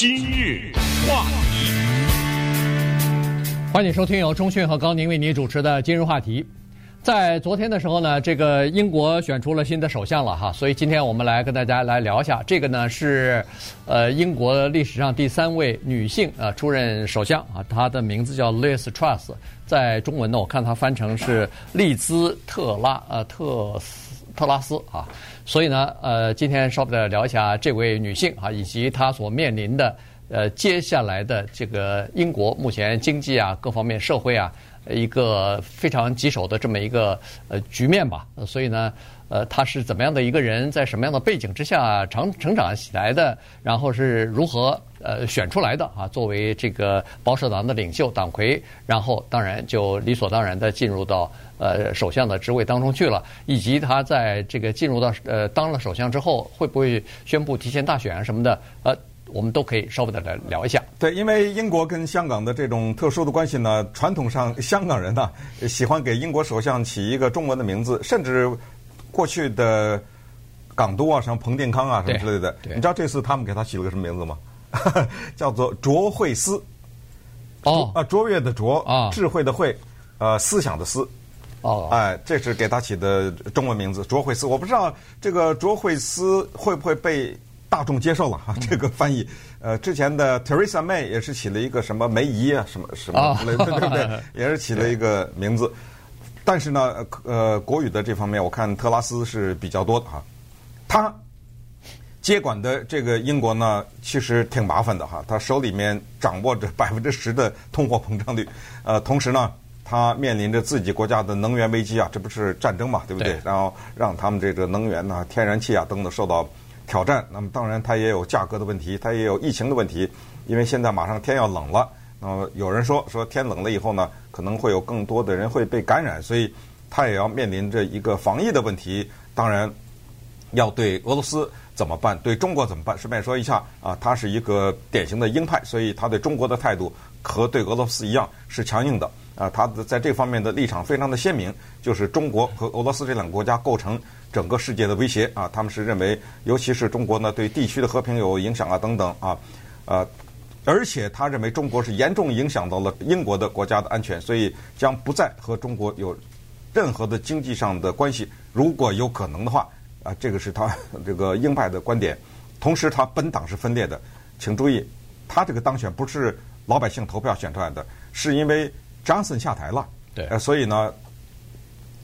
今日话题，欢迎收听由中讯和高宁为您主持的今日话题。在昨天的时候呢，这个英国选出了新的首相了哈，所以今天我们来跟大家来聊一下，这个呢是呃英国历史上第三位女性啊出任首相啊，她的名字叫 Liz Truss，在中文呢我看她翻成是利兹特拉呃特斯特拉斯啊。所以呢，呃，今天稍微的聊一下这位女性啊，以及她所面临的呃接下来的这个英国目前经济啊各方面社会啊一个非常棘手的这么一个呃局面吧。所以呢，呃，她是怎么样的一个人，在什么样的背景之下成成长起来的，然后是如何呃选出来的啊？作为这个保守党的领袖党魁，然后当然就理所当然的进入到。呃，首相的职位当中去了，以及他在这个进入到呃当了首相之后，会不会宣布提前大选啊什么的？呃，我们都可以稍微的来聊一下。对，因为英国跟香港的这种特殊的关系呢，传统上香港人呢喜欢给英国首相起一个中文的名字，甚至过去的港督啊，什么彭定康啊什么之类的。你知道这次他们给他起了个什么名字吗？叫做卓慧思。哦。啊，卓越的卓啊，智慧的慧，呃，思想的思。哦，哎，这是给他起的中文名字卓慧思，我不知道这个卓慧思会不会被大众接受了哈？这个翻译，呃，之前的 Theresa May 也是起了一个什么梅姨啊，什么什么之类的，对不对？也是起了一个名字，但是呢，呃，国语的这方面，我看特拉斯是比较多的哈。他接管的这个英国呢，其实挺麻烦的哈，他手里面掌握着百分之十的通货膨胀率，呃，同时呢。他面临着自己国家的能源危机啊，这不是战争嘛，对不对？对。然后让他们这个能源呐、天然气啊等等受到挑战。那么当然，它也有价格的问题，它也有疫情的问题。因为现在马上天要冷了，那么有人说说天冷了以后呢，可能会有更多的人会被感染，所以他也要面临着一个防疫的问题。当然，要对俄罗斯怎么办？对中国怎么办？顺便说一下啊，他是一个典型的鹰派，所以他对中国的态度和对俄罗斯一样是强硬的。啊，他的在这方面的立场非常的鲜明，就是中国和俄罗斯这两个国家构成整个世界的威胁啊。他们是认为，尤其是中国呢，对地区的和平有影响啊，等等啊，呃，而且他认为中国是严重影响到了英国的国家的安全，所以将不再和中国有任何的经济上的关系。如果有可能的话，啊，这个是他这个鹰派的观点。同时，他本党是分裂的，请注意，他这个当选不是老百姓投票选出来的，是因为。强森下台了，对，呃，所以呢，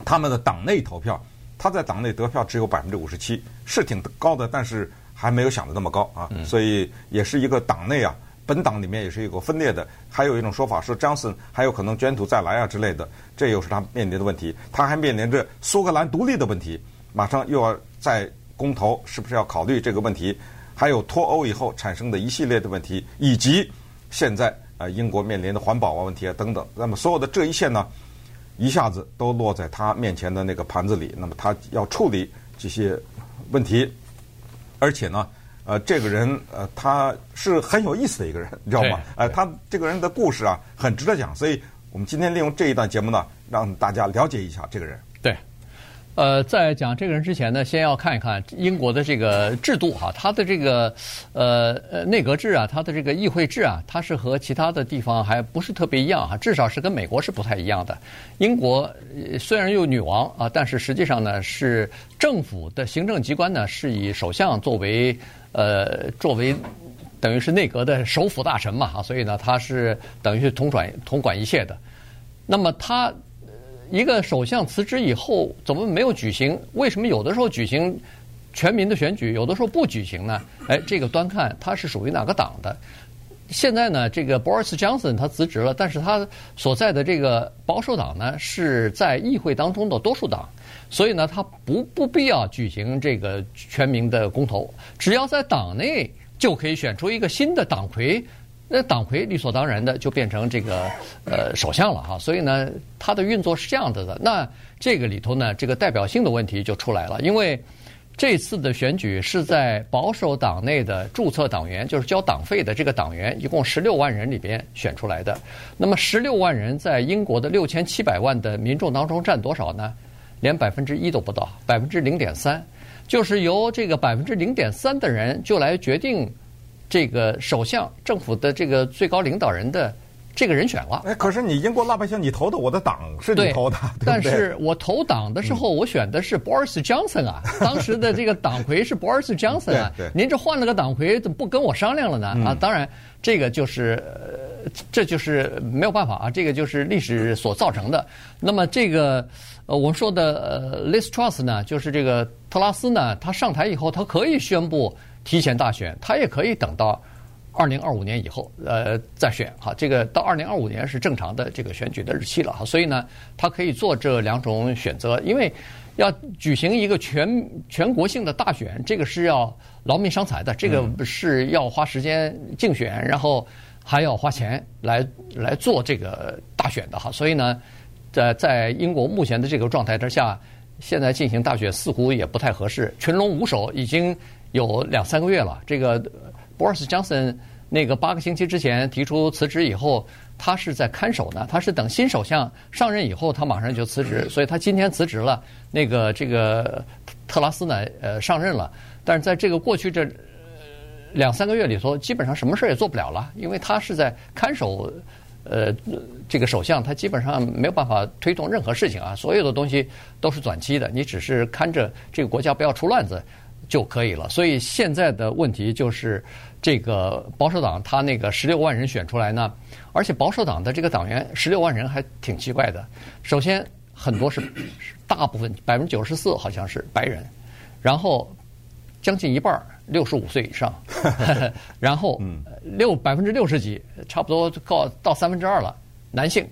他们的党内投票，他在党内得票只有百分之五十七，是挺高的，但是还没有想的那么高啊，嗯、所以也是一个党内啊，本党里面也是一个分裂的。还有一种说法说，强森还有可能卷土再来啊之类的，这又是他面临的问题。他还面临着苏格兰独立的问题，马上又要再公投，是不是要考虑这个问题？还有脱欧以后产生的一系列的问题，以及现在。啊，英国面临的环保啊问题啊等等，那么所有的这一切呢，一下子都落在他面前的那个盘子里。那么他要处理这些问题，而且呢，呃，这个人呃，他是很有意思的一个人，你知道吗？呃，他这个人的故事啊，很值得讲。所以我们今天利用这一段节目呢，让大家了解一下这个人。对。呃，在讲这个人之前呢，先要看一看英国的这个制度哈，它的这个呃呃内阁制啊，它的这个议会制啊，它是和其他的地方还不是特别一样哈，至少是跟美国是不太一样的。英国虽然有女王啊，但是实际上呢，是政府的行政机关呢是以首相作为呃作为等于是内阁的首辅大臣嘛哈，所以呢，他是等于是统管统管一切的。那么他。一个首相辞职以后，怎么没有举行？为什么有的时候举行全民的选举，有的时候不举行呢？哎，这个端看他是属于哪个党的。现在呢，这个 Boris Johnson 他辞职了，但是他所在的这个保守党呢是在议会当中的多数党，所以呢，他不不必要举行这个全民的公投，只要在党内就可以选出一个新的党魁。那党魁理所当然的就变成这个呃首相了哈，所以呢，他的运作是这样子的。那这个里头呢，这个代表性的问题就出来了，因为这次的选举是在保守党内的注册党员，就是交党费的这个党员，一共十六万人里边选出来的。那么十六万人在英国的六千七百万的民众当中占多少呢？连百分之一都不到，百分之零点三，就是由这个百分之零点三的人就来决定。这个首相政府的这个最高领导人的。这个人选了，哎，可是你英国老百姓，你投的我的党是你投的，对，但是我投党的时候，我选的是 Boris Johnson 啊，当时的这个党魁是 Boris Johnson 啊，对，您这换了个党魁，怎么不跟我商量了呢？啊，当然，这个就是，这就是没有办法啊，这个就是历史所造成的。那么这个，呃，我们说的呃，Liz Truss 呢，就是这个特拉斯呢，他上台以后，他可以宣布提前大选，他也可以等到。二零二五年以后，呃，再选哈，这个到二零二五年是正常的这个选举的日期了哈，所以呢，他可以做这两种选择，因为要举行一个全全国性的大选，这个是要劳民伤财的，这个是要花时间竞选，然后还要花钱来来做这个大选的哈，所以呢，在在英国目前的这个状态之下，现在进行大选似乎也不太合适，群龙无首已经有两三个月了，这个。Boris Johnson 那个八个星期之前提出辞职以后，他是在看守呢。他是等新首相上任以后，他马上就辞职，所以他今天辞职了。那个这个特拉斯呢，呃，上任了。但是在这个过去这两三个月里头，基本上什么事儿也做不了了，因为他是在看守，呃，这个首相，他基本上没有办法推动任何事情啊。所有的东西都是短期的，你只是看着这个国家不要出乱子。就可以了。所以现在的问题就是，这个保守党他那个十六万人选出来呢，而且保守党的这个党员十六万人还挺奇怪的。首先很多是大部分百分之九十四好像是白人，然后将近一半六十五岁以上，然后六百分之六十几，差不多到到三分之二了男性，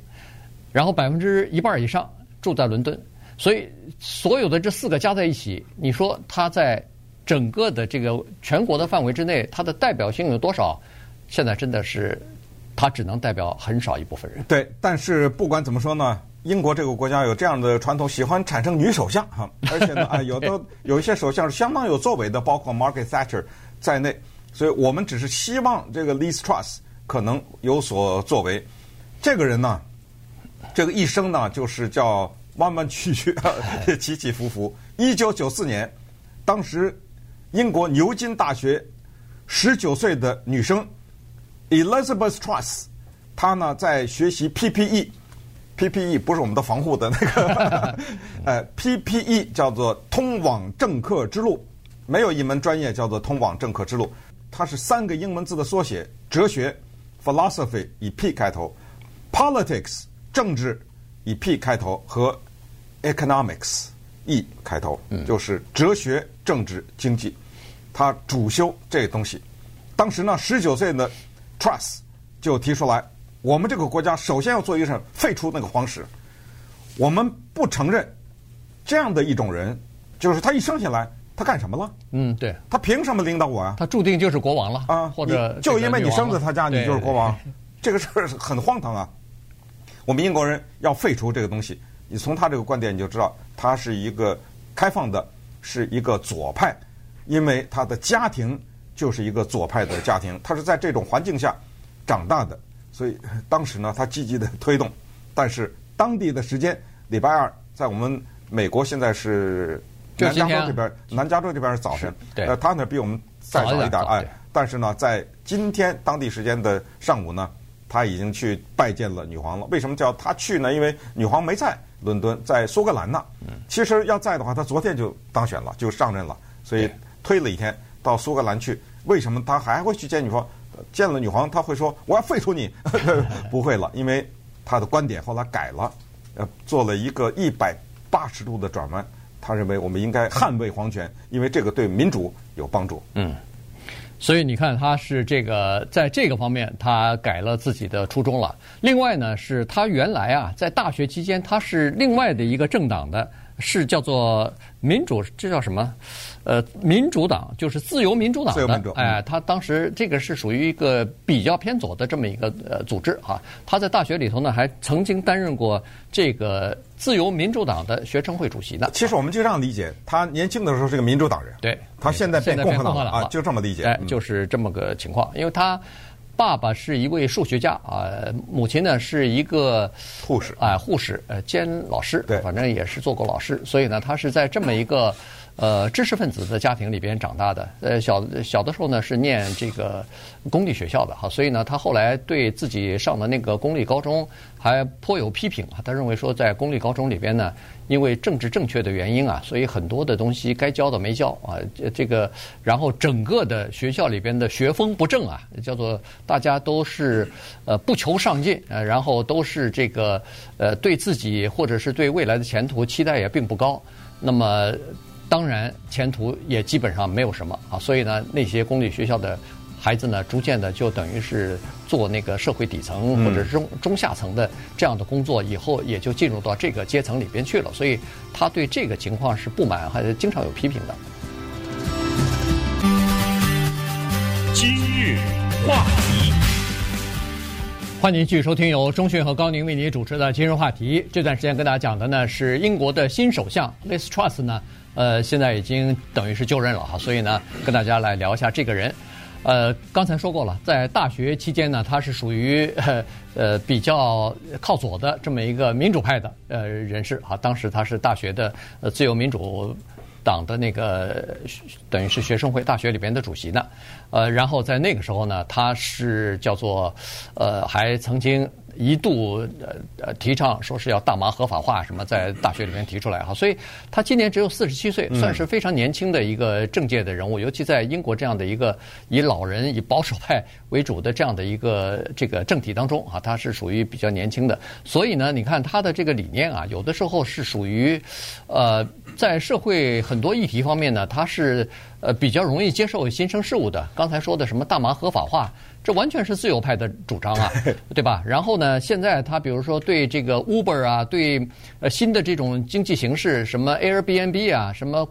然后百分之一半以上住在伦敦。所以所有的这四个加在一起，你说他在。整个的这个全国的范围之内，它的代表性有多少？现在真的是，它只能代表很少一部分人。对，但是不管怎么说呢，英国这个国家有这样的传统，喜欢产生女首相哈，而且呢，啊，有的有一些首相是相当有作为的，包括 Margaret Thatcher 在内。所以我们只是希望这个 Liz Truss 可能有所作为。这个人呢，这个一生呢，就是叫弯弯曲曲、起起伏伏。一九九四年，当时。英国牛津大学十九岁的女生 Elizabeth Truss，她呢在学习 PPE，PPE 不是我们的防护的那个，呃，PPE 叫做通往政客之路，没有一门专业叫做通往政客之路，它是三个英文字的缩写，哲学 philosophy 以 P 开头，politics 政治以 P 开头和 economics E 开头，就是哲学、政治、经济。他主修这个东西，当时呢，十九岁的 Truss 就提出来，我们这个国家首先要做一个事，废除那个皇室，我们不承认这样的一种人，就是他一生下来他干什么了？嗯，对，他凭什么领导我啊？他注定就是国王了啊，或者就因为你生在他家，你就是国王，这个事儿很荒唐啊。我们英国人要废除这个东西，你从他这个观点你就知道，他是一个开放的，是一个左派。因为他的家庭就是一个左派的家庭，他是在这种环境下长大的，所以当时呢，他积极的推动。但是当地的时间礼拜二，在我们美国现在是南加州这边，南加州这边是早晨，呃，他那比我们再早一点，哎，但是呢，在今天当地时间的上午呢，他已经去拜见了女皇了。为什么叫他去呢？因为女皇没在伦敦，在苏格兰呢。其实要在的话，他昨天就当选了，就上任了，所以。推了一天到苏格兰去，为什么他还会去见女皇？见了女皇，他会说我要废除你？不会了，因为他的观点后来改了，呃，做了一个一百八十度的转弯。他认为我们应该捍卫皇权，因为这个对民主有帮助。嗯，所以你看，他是这个在这个方面他改了自己的初衷了。另外呢，是他原来啊在大学期间他是另外的一个政党的，是叫做民主，这叫什么？呃，民主党就是自由民主党的，哎，他当时这个是属于一个比较偏左的这么一个呃组织哈。他在大学里头呢，还曾经担任过这个自由民主党的学生会主席的。其实我们就这样理解，他年轻的时候是个民主党人，对，他现在变共和党了啊，就这么理解，哎，就是这么个情况。因为他爸爸是一位数学家啊，母亲呢是一个护士，啊，护士呃兼老师，对，反正也是做过老师，所以呢，他是在这么一个。呃知识分子的家庭里边长大的。呃，小小的时候呢是念这个公立学校的哈，所以呢，他后来对自己上的那个公立高中还颇有批评啊。他认为说，在公立高中里边呢，因为政治正确的原因啊，所以很多的东西该教的没教啊。这个，然后整个的学校里边的学风不正啊，叫做大家都是呃不求上进，呃，然后都是这个呃对自己或者是对未来的前途期待也并不高。那么，当然前途也基本上没有什么啊。所以呢，那些公立学校的孩子呢，逐渐的就等于是做那个社会底层或者中中下层的这样的工作，以后也就进入到这个阶层里边去了。所以他对这个情况是不满，还是经常有批评的。今日话题，欢迎继续收听由钟讯和高宁为您主持的今日话题。这段时间跟大家讲的呢是英国的新首相 Liz Truss 呢，呃，现在已经等于是就任了哈，所以呢，跟大家来聊一下这个人。呃，刚才说过了，在大学期间呢，他是属于呃比较靠左的这么一个民主派的呃人士哈。当时他是大学的自由民主党的那个等于是学生会大学里边的主席呢。呃，然后在那个时候呢，他是叫做呃还曾经。一度呃呃提倡说是要大麻合法化什么，在大学里面提出来哈，所以他今年只有四十七岁，算是非常年轻的一个政界的人物，尤其在英国这样的一个以老人以保守派为主的这样的一个这个政体当中啊，他是属于比较年轻的，所以呢，你看他的这个理念啊，有的时候是属于呃在社会很多议题方面呢，他是呃比较容易接受新生事物的。刚才说的什么大麻合法化。这完全是自由派的主张啊，对吧？然后呢，现在他比如说对这个 Uber 啊，对呃新的这种经济形式，什么 Airbnb 啊，什么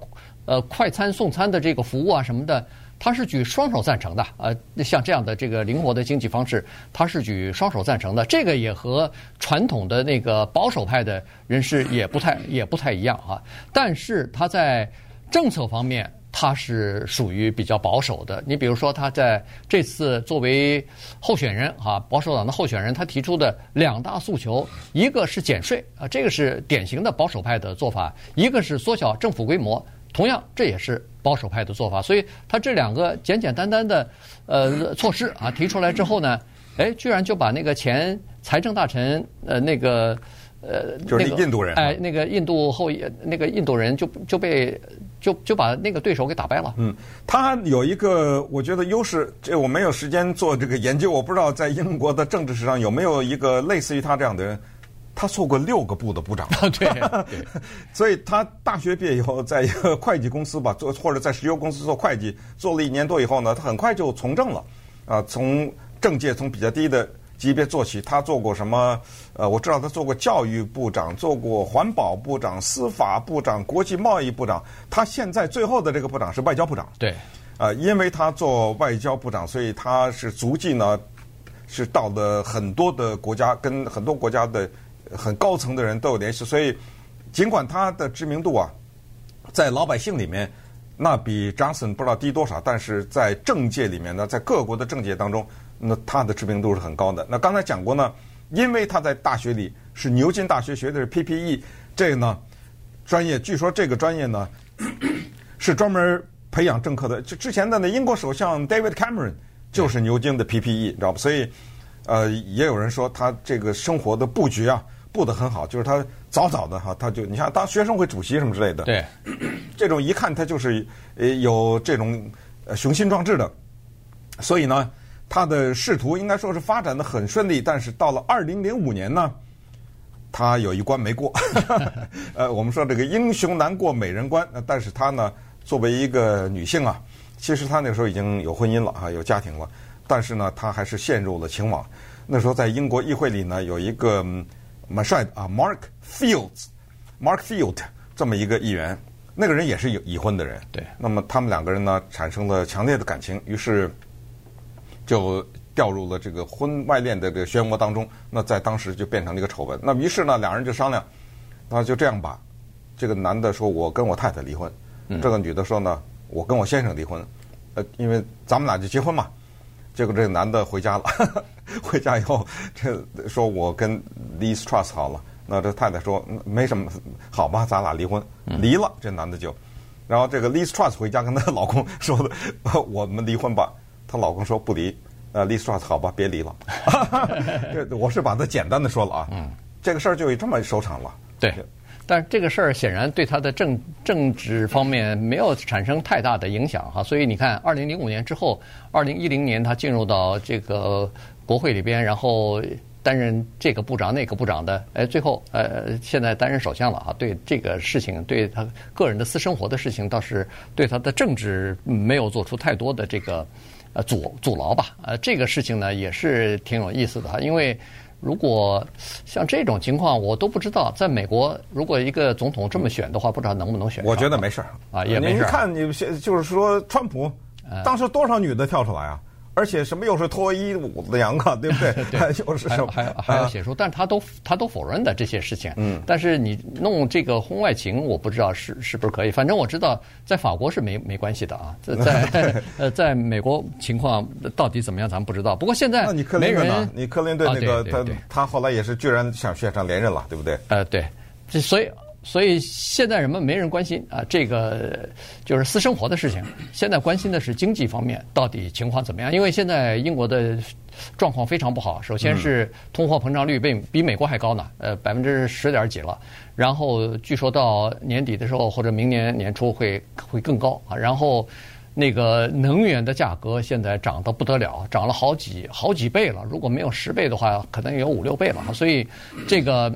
呃快餐送餐的这个服务啊什么的，他是举双手赞成的。呃，像这样的这个灵活的经济方式，他是举双手赞成的。这个也和传统的那个保守派的人士也不太 也不太一样啊。但是他在政策方面。他是属于比较保守的。你比如说，他在这次作为候选人啊，保守党的候选人，他提出的两大诉求，一个是减税啊，这个是典型的保守派的做法；一个是缩小政府规模，同样这也是保守派的做法。所以，他这两个简简单单的呃措施啊提出来之后呢，哎，居然就把那个前财政大臣呃那个呃就是印度人哎那个印度后裔那个印度人就就被。就就把那个对手给打败了。嗯，他有一个我觉得优势，这我没有时间做这个研究，我不知道在英国的政治史上有没有一个类似于他这样的人。他做过六个部的部长。对，所以他大学毕业以后，在一个会计公司吧做，或者在石油公司做会计，做了一年多以后呢，他很快就从政了。啊，从政界从比较低的。级别做起，他做过什么？呃，我知道他做过教育部长，做过环保部长、司法部长、国际贸易部长。他现在最后的这个部长是外交部长。对，呃，因为他做外交部长，所以他是足迹呢，是到了很多的国家，跟很多国家的很高层的人都有联系。所以，尽管他的知名度啊，在老百姓里面那比 Johnson 不知道低多少，但是在政界里面呢，在各国的政界当中。那他的知名度是很高的。那刚才讲过呢，因为他在大学里是牛津大学学的是 PPE，这个呢专业，据说这个专业呢是专门培养政客的。就之前的那英国首相 David Cameron 就是牛津的 PPE，你知道吧？所以呃，也有人说他这个生活的布局啊布得很好，就是他早早的哈，他就你像当学生会主席什么之类的，对，这种一看他就是呃有这种雄心壮志的，所以呢。他的仕途应该说是发展的很顺利，但是到了二零零五年呢，他有一关没过。呃，我们说这个英雄难过美人关，但是他呢，作为一个女性啊，其实他那时候已经有婚姻了啊，有家庭了，但是呢，他还是陷入了情网。那时候在英国议会里呢，有一个蛮帅的啊，Mark Fields，Mark Field 这么一个议员，那个人也是有已婚的人。对。那么他们两个人呢，产生了强烈的感情，于是。就掉入了这个婚外恋的这个漩涡当中，那在当时就变成了一个丑闻。那于是呢，两人就商量，那就这样吧。这个男的说：“我跟我太太离婚。”这个女的说：“呢，我跟我先生离婚。”呃，因为咱们俩就结婚嘛。结果这个男的回家了，回家以后，这说我跟 Liz Truss 好了。那这太太说：“没什么，好吧，咱俩离婚。”离了，这男的就然后这个 Liz Truss 回家跟她老公 说的：“我们离婚吧。”她老公说不离。呃，Liz Truss 好吧，别离了。这我是把它简单的说了啊。嗯。这个事儿就这么收场了。对。但这个事儿显然对他的政政治方面没有产生太大的影响哈，所以你看，二零零五年之后，二零一零年他进入到这个国会里边，然后担任这个部长那个部长的，哎，最后呃现在担任首相了啊，对这个事情，对他个人的私生活的事情，倒是对他的政治没有做出太多的这个呃阻阻挠吧，呃，这个事情呢也是挺有意思的哈，因为。如果像这种情况，我都不知道，在美国，如果一个总统这么选的话，不知道能不能选。我觉得没事儿啊，也没事。您看，你现就是说，川普当时多少女的跳出来啊？而且什么又是脱衣舞的娘啊，对不对？对，又是什么？还还要写书，但是他都他都否认的这些事情。嗯。但是你弄这个婚外情，我不知道是是不是可以。反正我知道，在法国是没没关系的啊。在 呃，在美国情况到底怎么样，咱们不知道。不过现在，那你克林顿呢？你克林顿那个他他后来也是居然想选上连任了，对不对？呃，对。这所以。所以现在人们没人关心啊，这个就是私生活的事情。现在关心的是经济方面到底情况怎么样？因为现在英国的状况非常不好。首先是通货膨胀率比比美国还高呢，呃，百分之十点几了。然后据说到年底的时候或者明年年初会会更高啊。然后那个能源的价格现在涨得不得了，涨了好几好几倍了。如果没有十倍的话，可能有五六倍了。所以这个。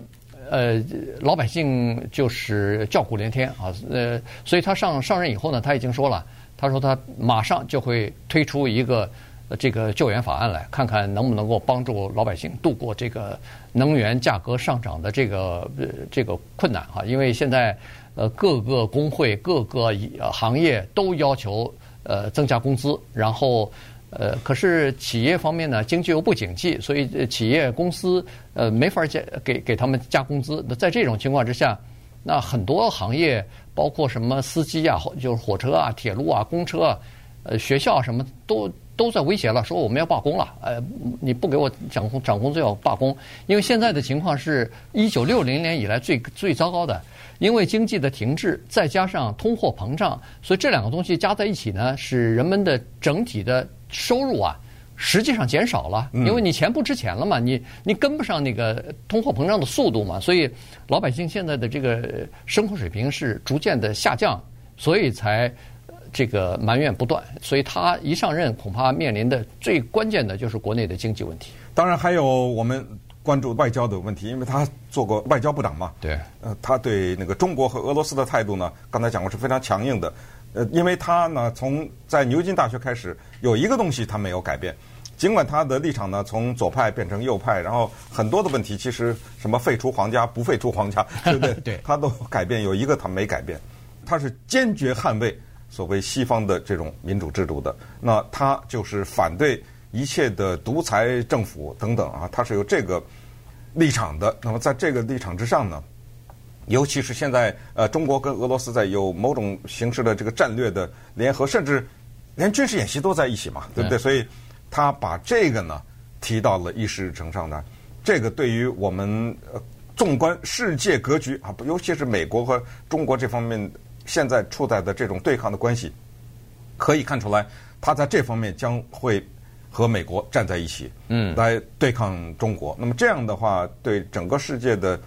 呃，老百姓就是叫苦连天啊，呃，所以他上上任以后呢，他已经说了，他说他马上就会推出一个这个救援法案来，看看能不能够帮助老百姓度过这个能源价格上涨的这个呃这个困难哈，因为现在呃各个工会各个行业都要求呃增加工资，然后。呃，可是企业方面呢，经济又不景气，所以企业公司呃没法加给给他们加工资。那在这种情况之下，那很多行业，包括什么司机啊，就是火车啊、铁路啊、公车啊，呃，学校什么都都在威胁了，说我们要罢工了。呃，你不给我涨工涨工资要罢工，因为现在的情况是一九六零年以来最最糟糕的，因为经济的停滞，再加上通货膨胀，所以这两个东西加在一起呢，使人们的整体的。收入啊，实际上减少了，因为你钱不值钱了嘛，你你跟不上那个通货膨胀的速度嘛，所以老百姓现在的这个生活水平是逐渐的下降，所以才这个埋怨不断。所以他一上任，恐怕面临的最关键的就是国内的经济问题。当然还有我们关注外交的问题，因为他做过外交部长嘛。对。呃，他对那个中国和俄罗斯的态度呢，刚才讲过是非常强硬的。呃，因为他呢，从在牛津大学开始，有一个东西他没有改变，尽管他的立场呢从左派变成右派，然后很多的问题其实什么废除皇家不废除皇家，对不对？对，他都改变，有一个他没改变，他是坚决捍卫所谓西方的这种民主制度的。那他就是反对一切的独裁政府等等啊，他是有这个立场的。那么在这个立场之上呢？尤其是现在，呃，中国跟俄罗斯在有某种形式的这个战略的联合，甚至连军事演习都在一起嘛，对不对？所以他把这个呢提到了议事日程上呢，这个对于我们呃纵观世界格局啊，尤其是美国和中国这方面现在处在的这种对抗的关系，可以看出来，他在这方面将会和美国站在一起，嗯，来对抗中国。那么这样的话，对整个世界的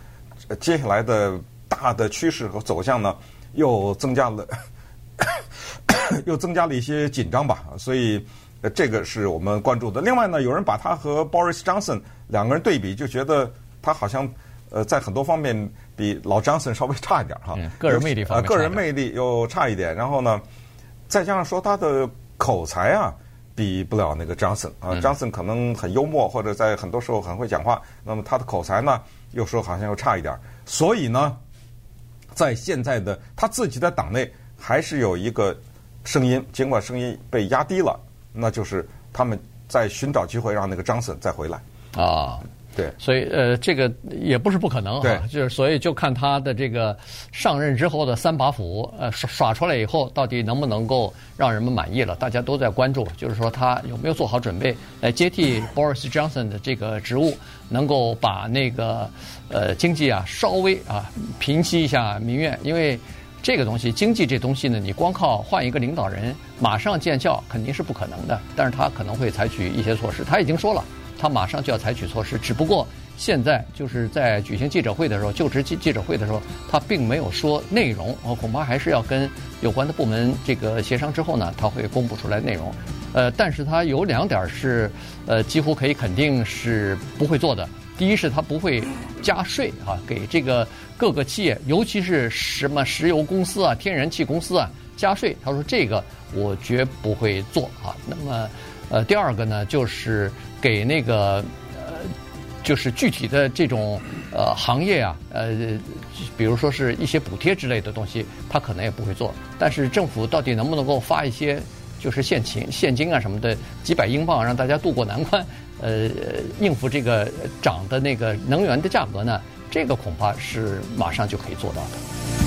接下来的。大的趋势和走向呢，又增加了，又增加了一些紧张吧。所以，这个是我们关注的。另外呢，有人把他和 Boris Johnson 两个人对比，就觉得他好像呃，在很多方面比老 Johnson 稍微差一点哈。个人魅力方面，个人魅力又差一点。然后呢，再加上说他的口才啊，比不了那个 Johnson 啊。Johnson 可能很幽默，或者在很多时候很会讲话。那么他的口才呢，又说好像又差一点。所以呢。在现在的他自己的党内，还是有一个声音，尽管声音被压低了，那就是他们在寻找机会让那个张森再回来。啊，对，所以呃，这个也不是不可能啊，就是所以就看他的这个上任之后的三把斧，呃，耍耍出来以后，到底能不能够让人们满意了？大家都在关注，就是说他有没有做好准备来接替 Boris Johnson 的这个职务，能够把那个。呃，经济啊，稍微啊平息一下民怨，因为这个东西，经济这东西呢，你光靠换一个领导人马上见效肯定是不可能的。但是他可能会采取一些措施。他已经说了，他马上就要采取措施。只不过现在就是在举行记者会的时候，就职记记者会的时候，他并没有说内容。我恐怕还是要跟有关的部门这个协商之后呢，他会公布出来内容。呃，但是他有两点是，呃，几乎可以肯定是不会做的。第一是他不会加税啊，给这个各个企业，尤其是什么石油公司啊、天然气公司啊加税。他说这个我绝不会做啊。那么，呃，第二个呢，就是给那个呃，就是具体的这种呃行业啊，呃，比如说是一些补贴之类的东西，他可能也不会做。但是政府到底能不能够发一些就是现金、现金啊什么的几百英镑，让大家渡过难关？呃，应付这个涨的那个能源的价格呢，这个恐怕是马上就可以做到的。